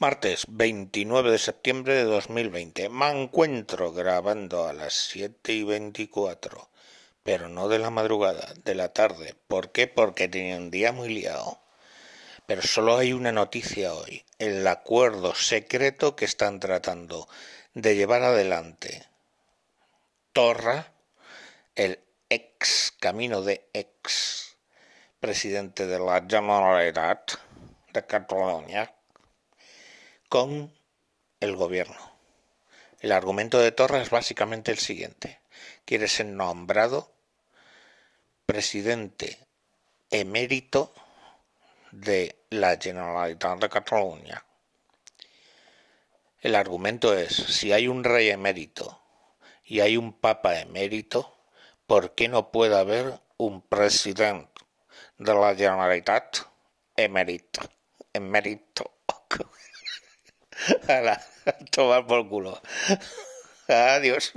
Martes 29 de septiembre de 2020. Me encuentro grabando a las 7 y 24, pero no de la madrugada, de la tarde. ¿Por qué? Porque tenía un día muy liado. Pero solo hay una noticia hoy, el acuerdo secreto que están tratando de llevar adelante Torra, el ex camino de ex presidente de la Generalitat de Cataluña, con el gobierno. El argumento de Torra es básicamente el siguiente. Quiere ser nombrado presidente emérito de la Generalitat de Cataluña. El argumento es, si hay un rey emérito y hay un papa emérito, ¿por qué no puede haber un presidente de la Generalitat emérito? Emérito. A tomar por culo. Adiós.